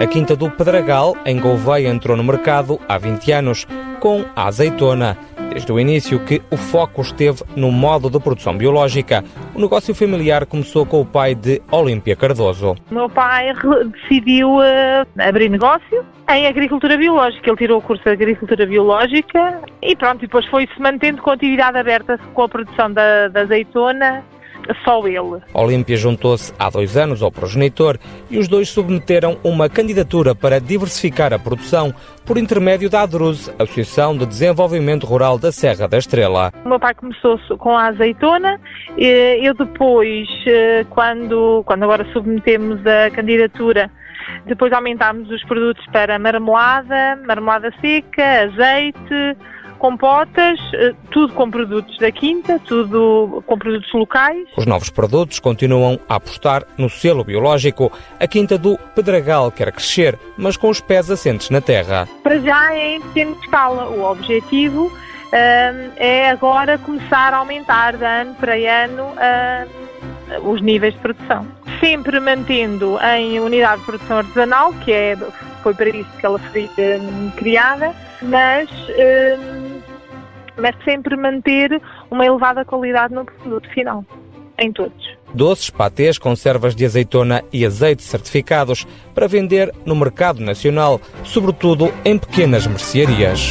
A Quinta do Pedragal, em Gouveia, entrou no mercado há 20 anos, com a azeitona. Desde o início que o foco esteve no modo de produção biológica. O negócio familiar começou com o pai de Olímpia Cardoso. Meu pai decidiu uh, abrir negócio em agricultura biológica. Ele tirou o curso de agricultura biológica e pronto, depois foi-se mantendo com a atividade aberta com a produção da, da azeitona só ele. Olímpia juntou-se há dois anos ao progenitor e os dois submeteram uma candidatura para diversificar a produção por intermédio da ADRUZ, Associação de Desenvolvimento Rural da Serra da Estrela. O meu pai começou com a azeitona, eu depois, eh, quando, quando agora submetemos a candidatura, depois aumentámos os produtos para marmelada, marmelada seca, azeite, compotas, eh, tudo com produtos da quinta, tudo com produtos locais. Os novos produtos continuam a apostar no selo biológico. A quinta do Pedragal quer crescer, mas com os pés assentes na terra. Para já é em pequena escala. O objetivo uh, é agora começar a aumentar de ano para ano uh, os níveis de produção. Sempre mantendo em unidade de produção artesanal, que é, foi para isso que ela foi uh, criada, mas mas sempre manter uma elevada qualidade no produto final, em todos. Doces, patês, conservas de azeitona e azeite certificados para vender no mercado nacional, sobretudo em pequenas mercearias.